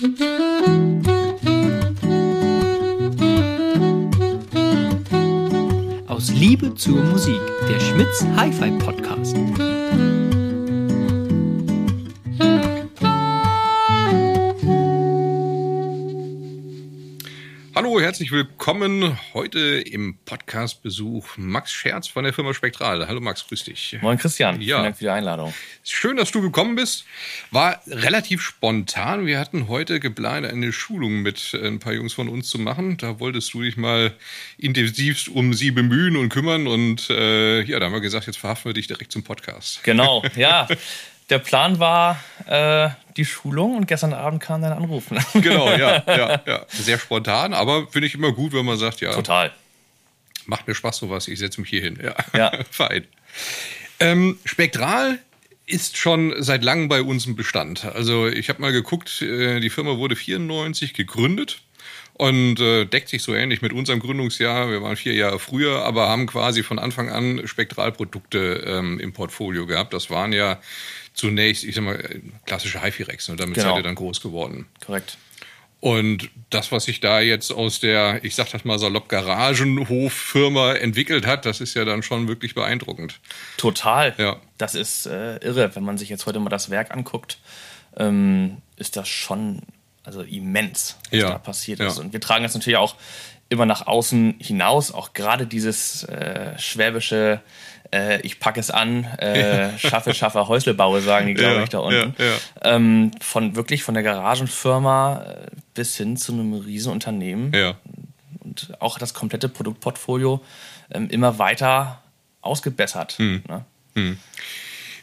Aus Liebe zur Musik, der Schmitz Hi-Fi Podcast. Hallo, herzlich willkommen. Heute im Podcast-Besuch Max Scherz von der Firma Spektral. Hallo Max, grüß dich. Moin Christian, Ja. vielen Dank für die Einladung. Schön, dass du gekommen bist. War relativ spontan. Wir hatten heute geplant, eine Schulung mit ein paar Jungs von uns zu machen. Da wolltest du dich mal intensivst um sie bemühen und kümmern. Und äh, ja, da haben wir gesagt, jetzt verhaften wir dich direkt zum Podcast. Genau, ja. Der Plan war äh, die Schulung und gestern Abend kam dein Anruf. Genau, ja, ja, ja. Sehr spontan, aber finde ich immer gut, wenn man sagt, ja, Total. macht mir Spaß sowas, ich setze mich hier hin. Ja, Ja. fein. Ähm, Spektral ist schon seit langem bei uns im Bestand. Also ich habe mal geguckt, äh, die Firma wurde 94 gegründet und äh, deckt sich so ähnlich mit unserem Gründungsjahr. Wir waren vier Jahre früher, aber haben quasi von Anfang an Spektralprodukte ähm, im Portfolio gehabt. Das waren ja zunächst, ich sag mal, klassische HiFi-Rex und damit Genau. seid ihr dann groß geworden. Korrekt. Und das, was sich da jetzt aus der, ich sag das mal salopp, Garagenhof-Firma entwickelt hat, das ist ja dann schon wirklich beeindruckend. Total. Ja. Das ist äh, irre. Wenn man sich jetzt heute mal das Werk anguckt, ähm, ist das schon also immens, was Ja. da passiert Ja. ist. Und wir tragen das natürlich auch immer nach außen hinaus. Auch gerade dieses äh, schwäbische äh, ich packe es an, äh, schaffe, schaffe, Häusle baue, sagen die, glaube Ja, ich, da unten. ja, ja. Ähm, von wirklich von der Garagenfirma äh, bis hin zu einem Riesenunternehmen und auch das komplette Produktportfolio ähm, immer weiter ausgebessert. Hm. Ne?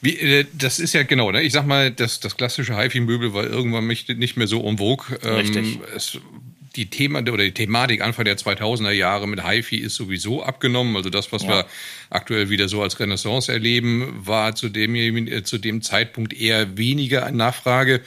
Wie, äh, das ist ja genau, ne? ich sag mal, das, das klassische HiFi-Möbel war irgendwann nicht nicht mehr so en vogue. Ähm, Richtig. Es, die Thema oder die Thematik Anfang der 2000er Jahre mit HiFi ist sowieso abgenommen. Also das, was Ja. wir aktuell wieder so als Renaissance erleben, war zu dem, äh, zu dem Zeitpunkt eher weniger an Nachfrage.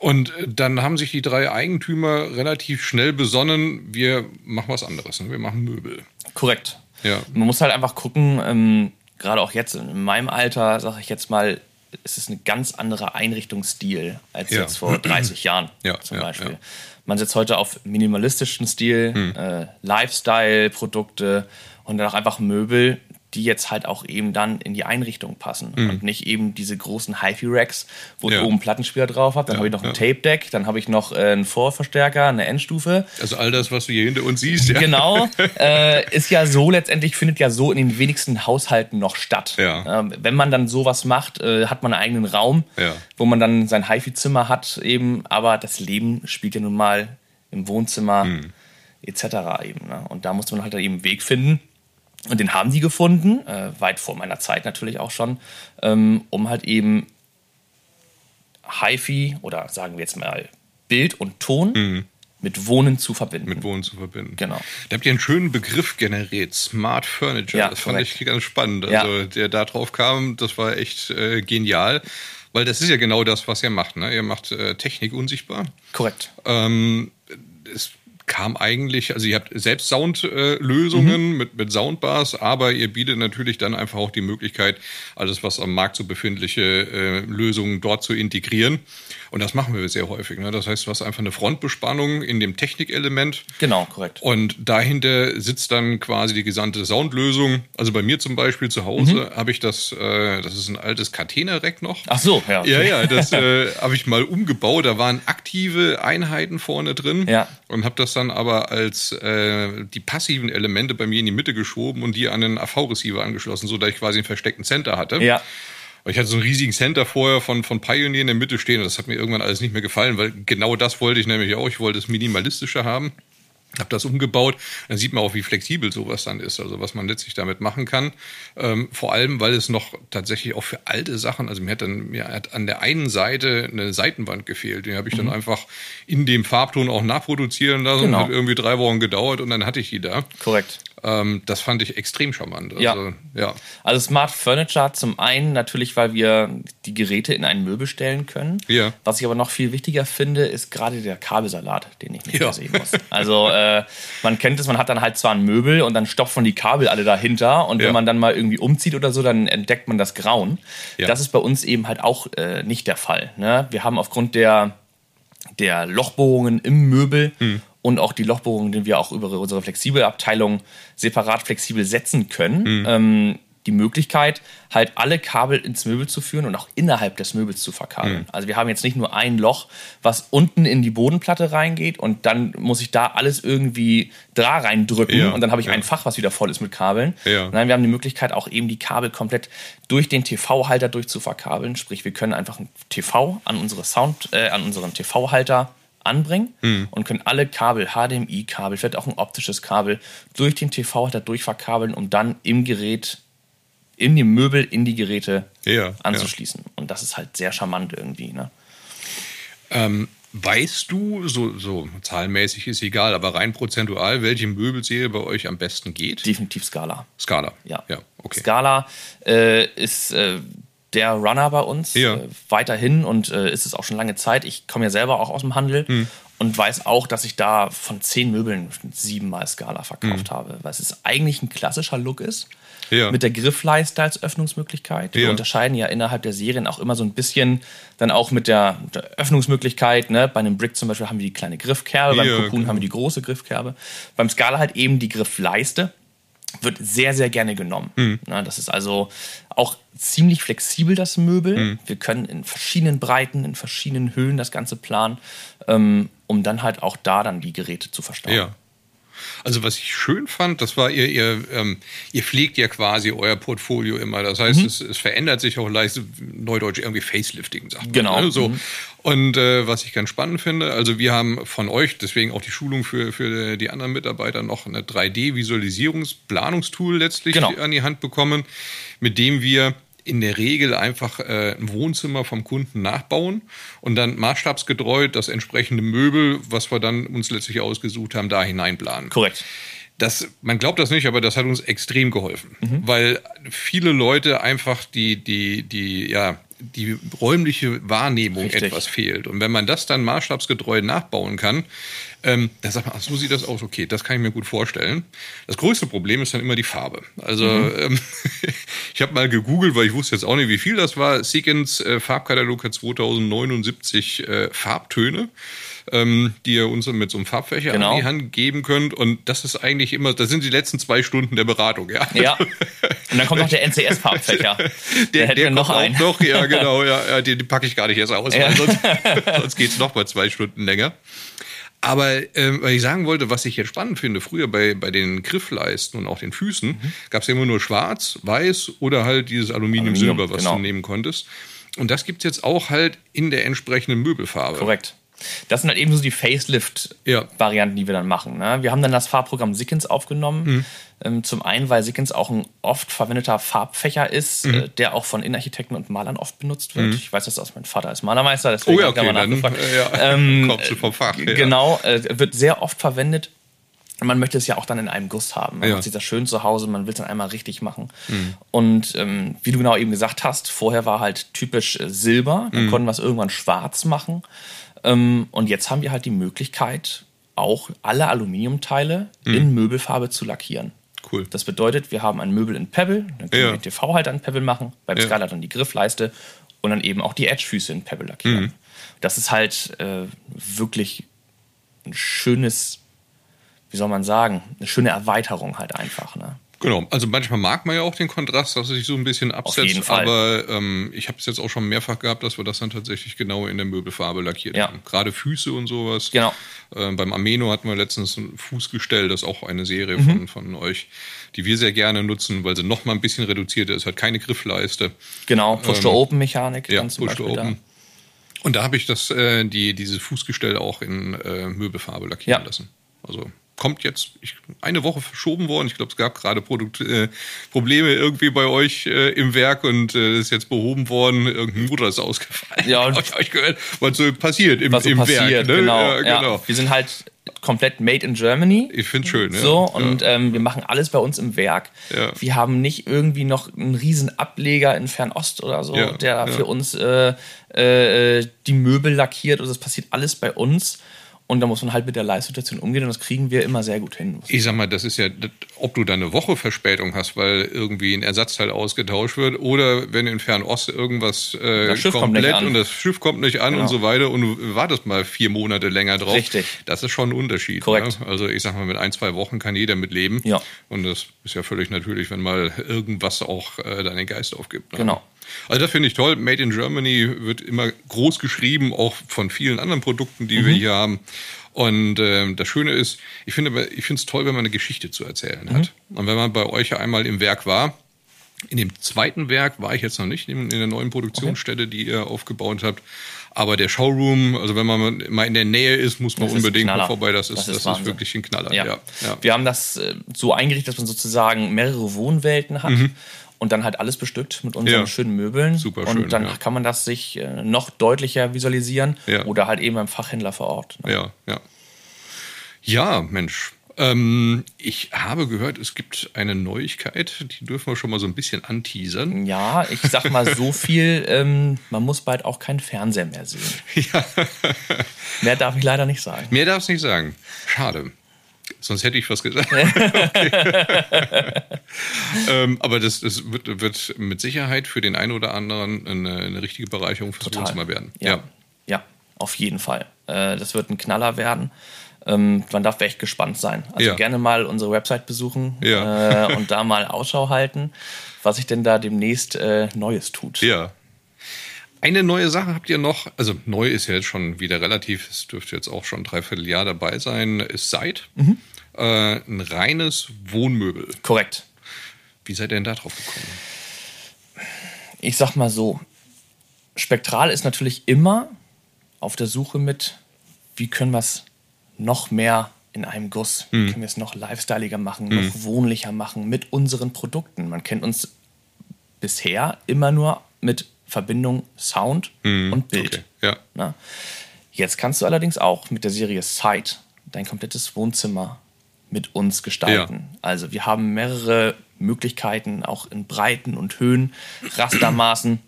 Und äh, dann haben sich die drei Eigentümer relativ schnell besonnen, wir machen was anderes, ne? wir machen Möbel. Korrekt. Ja. Man muss halt einfach gucken, ähm, gerade auch jetzt in meinem Alter, sage ich jetzt mal, es ist ein ganz anderer Einrichtungsstil als Ja. jetzt vor 30 Jahren Ja, zum Beispiel. ja. Man setzt heute auf minimalistischen Stil, Hm. äh, Lifestyle-Produkte und dann auch einfach Möbel, die jetzt halt auch eben dann in die Einrichtung passen und nicht eben diese großen HiFi-Racks, wo. Ja. ich oben einen Plattenspieler drauf habe, dann Ja, habe ich noch ein ja. Tape-Deck, dann habe ich noch äh, einen Vorverstärker, eine Endstufe Also all das, was du hier hinter uns siehst, ja. Genau, äh, ist ja so letztendlich, findet ja so in den wenigsten Haushalten noch statt. Ähm, wenn man dann sowas macht, äh, hat man einen eigenen Raum, wo man dann sein HiFi-Zimmer hat eben, aber das Leben spielt ja nun mal im Wohnzimmer Hm. etc. eben. Ne? Und da muss man halt eben einen Weg finden. Und den haben die gefunden, äh, weit vor meiner Zeit natürlich auch schon, ähm, um halt eben HiFi oder sagen wir jetzt mal Bild und Ton mit Wohnen zu verbinden. Mit Wohnen zu verbinden. Genau. Da habt ihr einen schönen Begriff generiert, Smart Furniture. Ja, das fand korrekt. ich ganz spannend. Ja. Also der da drauf kam, das war echt äh, genial. Weil das ist ja genau das, was ihr macht. Ne? Ihr macht äh, Technik unsichtbar. Korrekt. Ähm, es kam eigentlich, also ihr habt selbst Soundlösungen Lösungen mit, mit Soundbars, aber ihr bietet natürlich dann einfach auch die Möglichkeit, alles, was am Markt so befindliche äh, Lösungen dort zu integrieren. Und das machen wir sehr häufig. Ne? Das heißt, du hast einfach eine Frontbespannung in dem Technikelement. Genau, korrekt. Und dahinter sitzt dann quasi die gesamte Soundlösung. Also bei mir zum Beispiel zu Hause habe ich das, äh, das ist ein altes Catena-Rack noch. Ach so, ja. Ja, ja, das äh, habe ich mal umgebaut. Da waren aktive Einheiten vorne drin Ja. und habe das dann aber als äh, die passiven Elemente bei mir in die Mitte geschoben und die an den AV-Receiver angeschlossen, so dass ich quasi einen versteckten Center hatte. Ja, Ich hatte so einen riesigen Center vorher von, von Pioneer in der Mitte stehen und das hat mir irgendwann alles nicht mehr gefallen, weil genau das wollte ich nämlich auch. Ich wollte es minimalistischer haben. Habe das umgebaut. Dann sieht man auch, wie flexibel sowas dann ist, also was man letztlich damit machen kann. Ähm, vor allem, weil es noch tatsächlich auch für alte Sachen, also mir hat dann mir hat an der einen Seite eine Seitenwand gefehlt. Die habe ich dann einfach in dem Farbton auch nachproduzieren lassen. Genau. Hat irgendwie drei Wochen gedauert und dann hatte ich die da. korrekt. Ähm, das fand ich extrem charmant. Also, Ja. ja. Also Smart Furniture zum einen natürlich, weil wir die Geräte in ein Möbel stellen können. Ja. Was ich aber noch viel wichtiger finde, ist gerade der Kabelsalat, den ich nicht Ja. mehr sehen muss. Also äh, man kennt es, man hat dann halt zwar ein Möbel und dann stopft man die Kabel alle dahinter und Ja. wenn man dann mal irgendwie umzieht oder so, dann entdeckt man das Grauen. Ja. Das ist bei uns eben halt auch äh, nicht der Fall. Ne? Wir haben aufgrund der der Lochbohrungen im Möbel und auch die Lochbohrungen, die wir auch über unsere Flexibelabteilung separat flexibel setzen können. Ähm, die Möglichkeit, halt alle Kabel ins Möbel zu führen und auch innerhalb des Möbels zu verkabeln. Also wir haben jetzt nicht nur ein Loch, was unten in die Bodenplatte reingeht und dann muss ich da alles irgendwie da reindrücken Ja, und dann habe ich ja. ein Fach, was wieder voll ist mit Kabeln. Ja. Nein, wir haben die Möglichkeit, auch eben die Kabel komplett durch den TV-Halter durchzuverkabeln. Sprich, wir können einfach ein TV an unsere Sound, äh, an unseren TV-Halter anbringen Hm. und können alle Kabel, HDMI-Kabel, vielleicht auch ein optisches Kabel, durch den TV-Halter durchverkabeln, um dann im Gerät, in dem Möbel, in die Geräte Ja, anzuschließen. Und das ist halt sehr charmant irgendwie. Ne? Ähm, weißt du, so, so zahlenmäßig ist egal, aber rein prozentual, welche Möbelserie bei euch am besten geht? Definitiv Scala. Skala. Ja. Ja, okay. Scala äh, ist äh, der Runner bei uns Ja. äh, weiterhin und äh, ist es auch schon lange Zeit. Ich komme ja selber auch aus dem Handel Hm. und weiß auch, dass ich da von zehn Möbeln siebenmal Scala verkauft Hm. habe, weil es eigentlich ein klassischer Look ist. Ja. Mit der Griffleiste als Öffnungsmöglichkeit. Wir Ja. unterscheiden ja innerhalb der Serien auch immer so ein bisschen dann auch mit der, der Öffnungsmöglichkeit. Ne? Bei einem Brick zum Beispiel haben wir die kleine Griffkerbe, beim Cocoon genau. haben wir die große Griffkerbe. Beim Scala halt eben die Griffleiste wird sehr, sehr gerne genommen. Hm. Na, das ist also auch ziemlich flexibel, das Möbel. Hm. Wir können in verschiedenen Breiten, in verschiedenen Höhen das Ganze planen, ähm, um dann halt auch da dann die Geräte zu verstauen. Ja. Also was ich schön fand, das war ihr, ihr, ähm, ihr pflegt ja quasi euer Portfolio immer. Das heißt, Mhm. es, es verändert sich auch leicht, neudeutsch irgendwie Facelifting, sagt man. Genau. Ne? So. Mhm. Und äh, was ich ganz spannend finde, also wir haben von euch, deswegen auch die Schulung für, für die anderen Mitarbeiter, noch eine 3D-Visualisierungsplanungstool letztlich Genau. an die Hand bekommen, mit dem wir in der Regel einfach äh, ein Wohnzimmer vom Kunden nachbauen und dann maßstabsgetreu das entsprechende Möbel, was wir dann uns letztlich ausgesucht haben, da hineinplanen. Korrekt. Das, man glaubt das nicht, aber das hat uns extrem geholfen, Mhm. weil viele Leute einfach die, die, die, ja, die räumliche Wahrnehmung Richtig. etwas fehlt. Und wenn man das dann maßstabsgetreu nachbauen kann, ähm, dann sagt man, ach, so sieht das aus, okay, das kann ich mir gut vorstellen. Das größte Problem ist dann immer die Farbe. Also ähm, ich habe mal gegoogelt, weil ich wusste jetzt auch nicht, wie viel das war. Seekins äh, Farbkatalog hat 2079 äh, Farbtöne, ähm, die ihr uns mit so einem Farbfächer Genau. an die Hand geben könnt. Und das ist eigentlich immer, das sind die letzten zwei Stunden der Beratung, ja. Ja. Und dann kommt noch der NCS-Farbfächer. Der, hätten der wir noch kommt einen. auch noch, ja, genau, ja, die, die packe ich gar nicht erst aus, Ja. sonst, sonst geht es noch mal zwei Stunden länger. Aber ähm, was ich sagen wollte, was ich jetzt spannend finde, früher bei, bei den Griffleisten und auch den Füßen Mhm. gab es ja immer nur schwarz, weiß oder halt dieses Aluminium-Silber, Aluminium, was genau. du nehmen konntest. Und das gibt's jetzt auch halt in der entsprechenden Möbelfarbe. Korrekt. Das sind halt eben so die Facelift-Varianten, die wir dann machen. Ne? Wir haben dann das Farbprogramm Sickens aufgenommen. Mhm. Ähm, zum einen, weil Sickens auch ein oft verwendeter Farbfächer ist, Mhm. äh, der auch von Innenarchitekten und Malern oft benutzt wird. Ich weiß das aus, mein Vater ist Malermeister, deswegen Oh ja, hab ich okay, da mal dann nachgefragt. äh, ja, Ähm, kommst du vom Fach. Ja. Genau, äh, wird sehr oft verwendet. Und Man möchte es ja auch dann in einem Guss haben. Man Ja. sich das schön zu Hause, man will es dann einmal richtig machen. Und ähm, wie du genau eben gesagt hast, vorher war halt typisch äh, Silber, dann konnten wir es irgendwann schwarz machen. Ähm, und jetzt haben wir halt die Möglichkeit, auch alle Aluminiumteile in Möbelfarbe zu lackieren. Cool. Das bedeutet, wir haben ein Möbel in Pebble, dann können Ja. wir den TV halt an Pebble machen, beim Ja. Skylight dann die Griffleiste und dann eben auch die Edge-Füße in Pebble lackieren. Das ist halt äh, wirklich ein schönes, wie soll man sagen, eine schöne Erweiterung halt einfach. Ne? Genau, also manchmal mag man ja auch den Kontrast, dass es sich so ein bisschen absetzt, jeden Fall. aber ähm, ich habe es jetzt auch schon mehrfach gehabt, dass wir das dann tatsächlich genau in der Möbelfarbe lackiert Ja. haben. Gerade Füße und sowas. Genau. Ähm, beim Ameno hatten wir letztens ein Fußgestell, das ist auch eine Serie Mhm. von, von euch, die wir sehr gerne nutzen, weil sie noch mal ein bisschen reduzierter ist, hat keine Griffleiste. Genau, Push-to-Open-Mechanik. Ja, dann zum Push to Beispiel da. Open. Und da habe ich das, äh, die, dieses Fußgestell auch in äh, Möbelfarbe lackieren Ja. lassen. Also kommt jetzt ich, eine Woche verschoben worden. Ich glaube, es gab gerade Produkt, äh, Probleme irgendwie bei euch äh, im Werk und äh, ist jetzt behoben worden. Irgendein Motor ist ausgefallen. Ja, und- ich euch gehört, was so passiert im, Was so im passiert, Werk. Ne? genau. Ja, Ja, genau. Wir sind halt komplett made in Germany. Ich finde schön. Ja. So, ja. und ähm, wir machen alles bei uns im Werk. Ja. Wir haben nicht irgendwie noch einen riesen Ableger in Fernost oder so, Ja, der ja. für uns äh, äh, die Möbel lackiert. Also das passiert alles bei uns. Und da muss man halt mit der Live-Situation umgehen und das kriegen wir immer sehr gut hin. Ich sag mal, das ist ja, ob du da eine Woche Verspätung hast, weil irgendwie ein Ersatzteil ausgetauscht wird oder wenn in Fernost irgendwas äh, Das komplett und das Schiff kommt nicht an Genau. und so weiter und du wartest mal vier Monate länger drauf. Richtig. Das ist schon ein Unterschied. Korrekt. Ne? Also ich sag mal, mit ein, zwei Wochen kann jeder mit leben. Ja. Und das ist ja völlig natürlich, wenn mal irgendwas auch äh, deinen Geist aufgibt. Ne? Genau. Also das finde ich toll. Made in Germany wird immer groß geschrieben, auch von vielen anderen Produkten, die Mhm. wir hier haben. Und ähm, das Schöne ist, ich finde ich finde es toll, wenn man eine Geschichte zu erzählen hat. Mhm. Und wenn man bei euch einmal im Werk war, in dem zweiten Werk war ich jetzt noch nicht, in, der neuen Produktionsstätte, die ihr aufgebaut habt. Aber der Showroom, also wenn man mal in der Nähe ist, muss man Das ist unbedingt mal vorbei. Das ist, Das das ist ist, Wahnsinn. wirklich ein Knaller. Ja. Ja. Ja. Wir haben das äh, so eingerichtet, dass man sozusagen mehrere Wohnwelten hat und dann halt alles bestückt mit unseren. Ja. schönen Möbeln. Super und schön, dann ja. kann man das sich äh, noch deutlicher visualisieren Ja. oder halt eben beim Fachhändler vor Ort. ne? Ja, ja. Ja, Mensch. Ähm, ich habe gehört, es gibt eine Neuigkeit, die dürfen wir schon mal so ein bisschen anteasern. Ja, ich sag mal so viel, ähm, man muss bald auch keinen Fernseher mehr sehen. Mehr darf ich leider nicht sagen. Mehr darf es nicht sagen. Schade. Sonst hätte ich was gesagt. Ähm, aber das, das wird, wird mit Sicherheit für den einen oder anderen eine, eine richtige Bereicherung fürs Wohnzimmer werden. Ja. ja, auf jeden Fall. Äh, das wird ein Knaller werden. Ähm, man darf echt gespannt sein. Also Ja. gerne mal unsere Website besuchen Ja. äh, und da mal Ausschau halten, was sich denn da demnächst äh, Neues tut. Ja. Eine neue Sache habt ihr noch, also neu ist ja jetzt schon wieder relativ, es dürfte jetzt auch schon ein Dreivierteljahr dabei sein, ist Seid. Mhm. Äh, ein reines Wohnmöbel. Korrekt. Wie seid ihr denn da drauf gekommen? Ich sag mal so, Spektral ist natürlich immer auf der Suche mit, wie können wir es noch mehr in einem Guss, wie können wir es noch lifestyleiger machen, noch wohnlicher machen mit unseren Produkten. Man kennt uns bisher immer nur mit Verbindung Sound und Bild. Okay, ja. Jetzt kannst du allerdings auch mit der Serie Sight dein komplettes Wohnzimmer mit uns gestalten. Also wir haben mehrere Möglichkeiten, auch in Breiten und Höhen, Rastermaßen,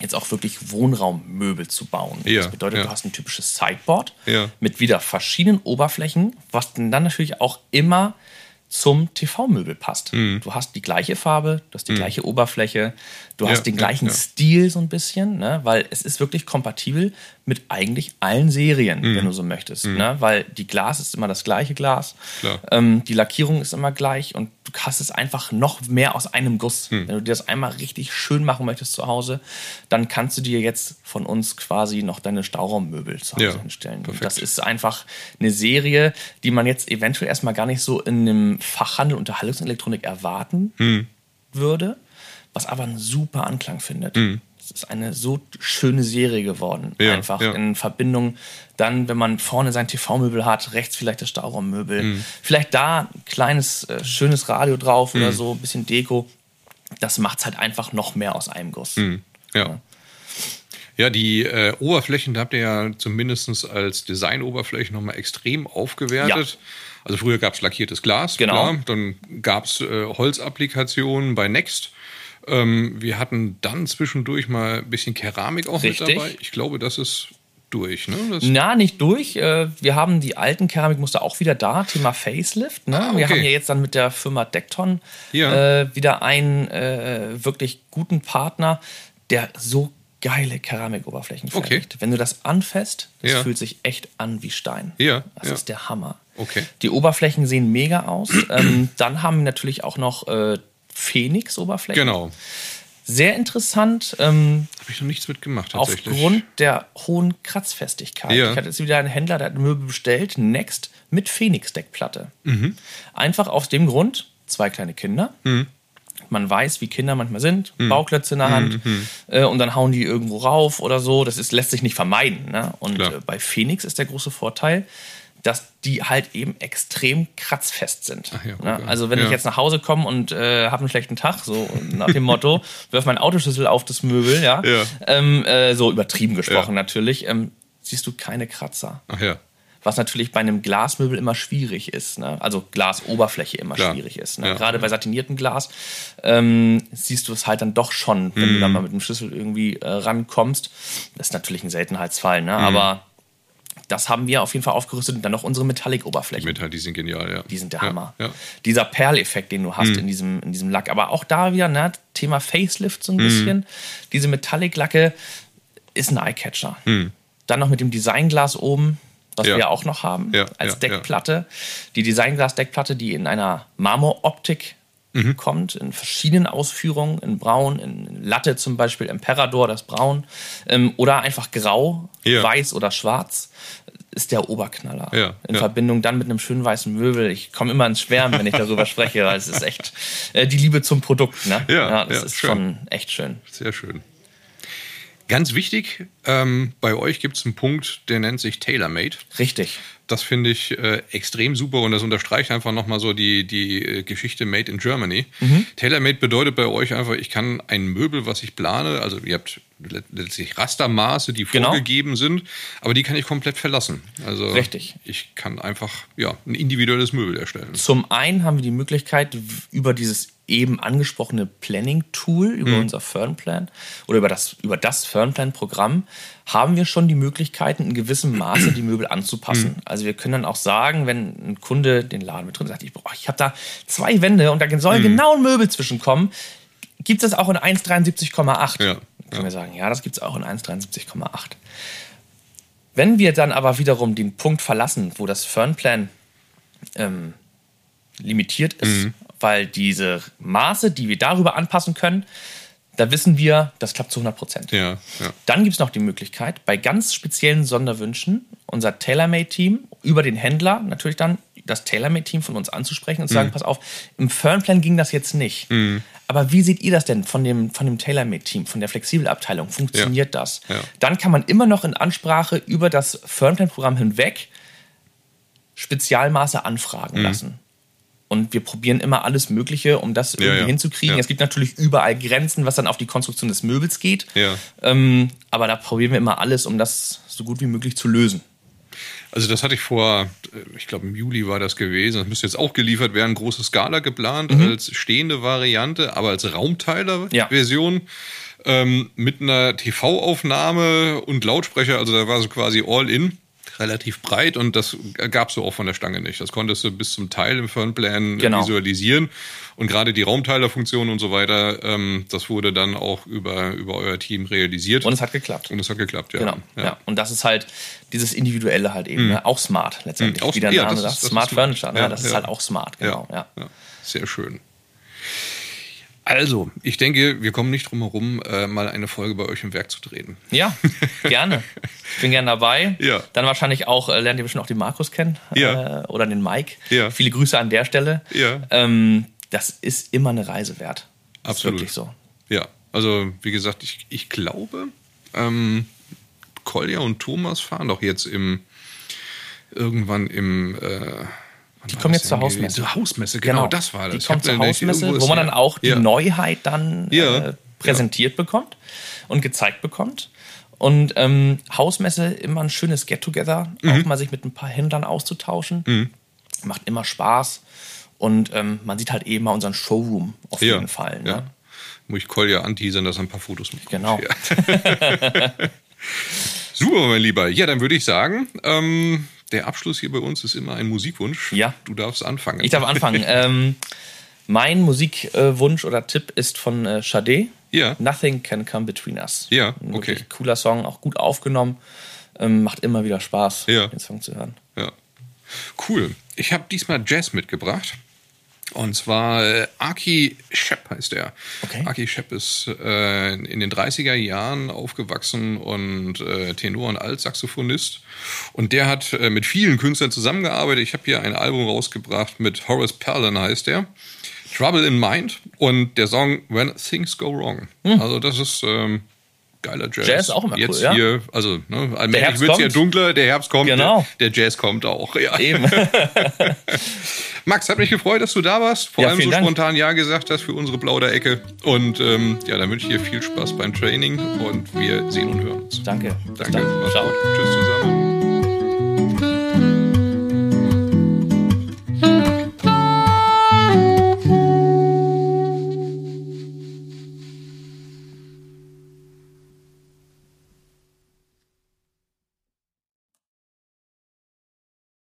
jetzt auch wirklich Wohnraummöbel zu bauen. Ja, das bedeutet, ja. du hast ein typisches Sideboard Ja. mit wieder verschiedenen Oberflächen, was dann natürlich auch immer zum TV-Möbel passt. Mhm. Du hast die gleiche Farbe, du hast die gleiche Oberfläche, du Ja, hast den ja, gleichen ja. Stil so ein bisschen, ne? weil es ist wirklich kompatibel mit eigentlich allen Serien, Mhm. wenn du so möchtest. Ne? Weil die Glas ist immer das gleiche Glas, ähm, die Lackierung ist immer gleich und du hast es einfach noch mehr aus einem Guss. Mhm. Wenn du dir das einmal richtig schön machen möchtest zu Hause, dann kannst du dir jetzt von uns quasi noch deine Stauraummöbel zu Hause Ja, hinstellen. Das ist einfach eine Serie, die man jetzt eventuell erstmal gar nicht so in einem Fachhandel Unterhaltungselektronik erwarten Hm. würde, was aber einen super Anklang findet. Es ist eine so schöne Serie geworden. Hm. Ja, Einfach ja. in Verbindung, dann, wenn man vorne sein TV-Möbel hat, rechts vielleicht das Stauraummöbel, Hm. vielleicht da ein kleines, äh, schönes Radio drauf oder so, ein bisschen Deko. Das macht es halt einfach noch mehr aus einem Guss. Hm. Ja. Ja, die äh, Oberflächen, da habt ihr ja zumindest als Designoberflächen nochmal extrem aufgewertet. Also früher gab es lackiertes Glas, Genau. klar. Dann gab es äh, Holzapplikationen bei Next. Ähm, wir hatten dann zwischendurch mal ein bisschen Keramik auch Richtig. mit dabei. Ich glaube, das ist durch. Ne? Das, Na, nicht durch. Äh, Wir haben die alten Keramikmuster auch wieder da. Thema Facelift. Ne? Ah, okay. Wir haben ja jetzt dann mit der Firma Dekton Ja. äh, wieder einen äh, wirklich guten Partner, der so geile Keramikoberflächen Okay. fertigt. Wenn du das anfasst, das Ja. fühlt sich echt an wie Stein. Ja, Das ja. ist der Hammer. Okay. Die Oberflächen sehen mega aus. ähm, dann haben wir natürlich auch noch äh, Phoenix-Oberflächen. Genau. Sehr interessant. Ähm, Habe ich noch nichts mitgemacht tatsächlich. Aufgrund der hohen Kratzfestigkeit. Ja. Ich hatte jetzt wieder einen Händler, der hat Möbel bestellt, Next, mit Phoenix-Deckplatte. Mhm. Einfach aus dem Grund, zwei kleine Kinder. Man weiß, wie Kinder manchmal sind, Mhm. Bauklötze in der Hand äh, und dann hauen die irgendwo rauf oder so. Das ist, lässt sich nicht vermeiden. Ne? Und äh, bei Phoenix ist der große Vorteil, dass die halt eben extrem kratzfest sind. Ja, ne? an. Also wenn Ja. ich jetzt nach Hause komme und äh, habe einen schlechten Tag, so nach dem Motto, wirf meinen Autoschlüssel auf das Möbel, ja. Ähm, äh, so übertrieben gesprochen natürlich, ähm, siehst du keine Kratzer. Ach ja. Was natürlich bei einem Glasmöbel immer schwierig ist, ne? also Glasoberfläche immer Klar. schwierig ist. Ne? Ja. Gerade bei satiniertem Glas ähm, siehst du es halt dann doch schon, wenn Mhm. du dann mal mit dem Schlüssel irgendwie äh, rankommst. Das ist natürlich ein Seltenheitsfall, Mhm. ne? aber das haben wir auf jeden Fall aufgerüstet und dann noch unsere Metallic-Oberflächen. Metall, die sind genial, ja. Die sind der ja, Hammer. Ja. Dieser Perleffekt, den du hast in, diesem, in diesem Lack. Aber auch da wieder, ne, Thema Facelift so ein bisschen. Diese Metallic-Lacke ist ein Eyecatcher. Dann noch mit dem Designglas oben, was Ja. wir auch noch haben, Ja, als ja. Deckplatte. Die Designglas-Deckplatte, die in einer Marmoroptik Mhm. kommt, in verschiedenen Ausführungen, in Braun, in Latte zum Beispiel, Emperador, das Braun, ähm, oder einfach grau, weiß oder schwarz, ist der Oberknaller. Ja, in ja. Verbindung dann mit einem schönen weißen Möbel. Ich komme immer ins Schwärmen, wenn ich darüber spreche, weil es ist echt äh, die Liebe zum Produkt. Ne? Ja, das ja, ist schön. schon echt schön. Sehr schön. Ganz wichtig, ähm, bei euch gibt es einen Punkt, der nennt sich TaylorMade. Richtig. Das finde ich äh, extrem super und das unterstreicht einfach nochmal so die, die äh, Geschichte Made in Germany. Mhm. TaylorMade bedeutet bei euch einfach, ich kann ein Möbel, was ich plane, also ihr habt let- letztlich Rastermaße, die Genau. vorgegeben sind, aber die kann ich komplett verlassen. Also Richtig. ich kann einfach ja, ein individuelles Möbel erstellen. Zum einen haben wir die Möglichkeit, über dieses eben angesprochene Planning-Tool, über Mhm. unser Fernplan oder über das, über das Fernplan-Programm, haben wir schon die Möglichkeiten, in gewissem Maße die Möbel anzupassen. Mhm. Also wir können dann auch sagen, wenn ein Kunde den Laden mit drin sagt, ich, boah, ich habe da zwei Wände und da Mhm. soll genau ein Möbel zwischenkommen, gibt es das auch in 1,73,8? Ja, Dann können wir sagen, ja, das gibt es auch in 1,73,8. Wenn wir dann aber wiederum den Punkt verlassen, wo das Fernplan ähm, limitiert ist, weil diese Maße, die wir darüber anpassen können, da wissen wir, das klappt zu 100 Prozent. Ja, ja. Dann gibt es noch die Möglichkeit, bei ganz speziellen Sonderwünschen unser TaylorMade-Team über den Händler natürlich dann das TaylorMade-Team von uns anzusprechen und zu Mhm. sagen, pass auf, im Fernplan ging das jetzt nicht. Aber wie seht ihr das denn von dem, von dem TaylorMade-Team, von der Flexibelabteilung? Funktioniert das? Ja. Dann kann man immer noch in Ansprache über das Fernplan-Programm hinweg Spezialmaße anfragen Mhm. lassen. Und wir probieren immer alles Mögliche, um das irgendwie ja. hinzukriegen. Ja. Es gibt natürlich überall Grenzen, was dann auf die Konstruktion des Möbels geht. Ja. Ähm, aber da probieren wir immer alles, um das so gut wie möglich zu lösen. Also das hatte ich vor, äh, ich glaube im Juli war das gewesen. Das müsste jetzt auch geliefert werden. Große Skala geplant als stehende Variante, aber als Ja. Raumteiler-Version. Ähm, mit einer TV-Aufnahme und Lautsprecher. Also da war so quasi all in. Relativ breit und das gab es so auch von der Stange nicht. Das konntest du bis zum Teil im Fernplan Genau. visualisieren. Und gerade die Raumteilerfunktion und so weiter, ähm, das wurde dann auch über, über euer Team realisiert. Und es hat geklappt. Und es hat geklappt, ja. Genau. Ja. Und das ist halt dieses Individuelle halt eben, ne? auch smart letztendlich. Mhm. Auch- wie der ja, Name das sagt. ist- das smart smart. Furniture, ne? Ja, das ist ja. halt auch smart, genau. Ja. ja. Sehr schön. Also, ich denke, wir kommen nicht drum herum, äh, mal eine Folge bei euch im Werk zu drehen. Ja, gerne. Ich bin gerne dabei. Ja. Dann wahrscheinlich auch, äh, lernt ihr bestimmt auch den Markus kennen. Ja. Äh, oder den Mike. Ja. Viele Grüße an der Stelle. Ja. Ähm, das ist immer eine Reise wert. Das Absolut. Ist wirklich so. Ja, also wie gesagt, ich, ich glaube, ähm, Kolja und Thomas fahren doch jetzt im irgendwann im äh, Die kommen jetzt zur Hausmesse. Zur Hausmesse, genau, das war das. Die kommen zur Hausmesse, wo man dann auch die ja. Neuheit dann Ja. äh, präsentiert bekommt und gezeigt bekommt. Und ähm, Hausmesse immer ein schönes Get-Together, Mhm. auch mal sich mit ein paar Händlern auszutauschen. Macht immer Spaß. Und ähm, man sieht halt eben mal unseren Showroom auf Ja, jeden Fall. Ne? ja. Muss ich Kolja anteasern, dass er ein paar Fotos mitkommt. Genau. Ja. Super, mein Lieber. Ja, dann würde ich sagen, ähm, der Abschluss hier bei uns ist immer ein Musikwunsch. Ja. Du darfst anfangen. Ich darf anfangen. ähm, mein Musikwunsch oder Tipp ist von äh, Sade. Ja. Nothing Can Come Between Us. Ja, Ein okay. Cooler Song, auch gut aufgenommen. Ähm, macht immer wieder Spaß, Ja. den Song zu hören. Ja. Cool. Ich habe diesmal Jazz mitgebracht. Und zwar äh, Aki Shep heißt er. Okay. Aki Shep ist äh, in den 30er Jahren aufgewachsen und äh, Tenor- und Altsaxophonist. Und der hat äh, mit vielen Künstlern zusammengearbeitet. Ich habe hier ein Album rausgebracht mit Horace Perlin heißt der. Trouble in Mind und der Song When Things Go Wrong. Also das ist ähm, geiler Jazz. Jazz auch immer Jetzt cool, ja. hier, also ne, allmählich wird es ja dunkler, der Herbst kommt, Genau. der, der Jazz kommt auch. Ja. Eben. Max, hat mich gefreut, dass du da warst. Vor Ja, allem so Dank. spontan Ja gesagt hast für unsere Plauderecke. Und ähm, ja, dann wünsche ich dir viel Spaß beim Training und wir sehen und hören uns. Danke. Danke. Ciao. Tschüss zusammen.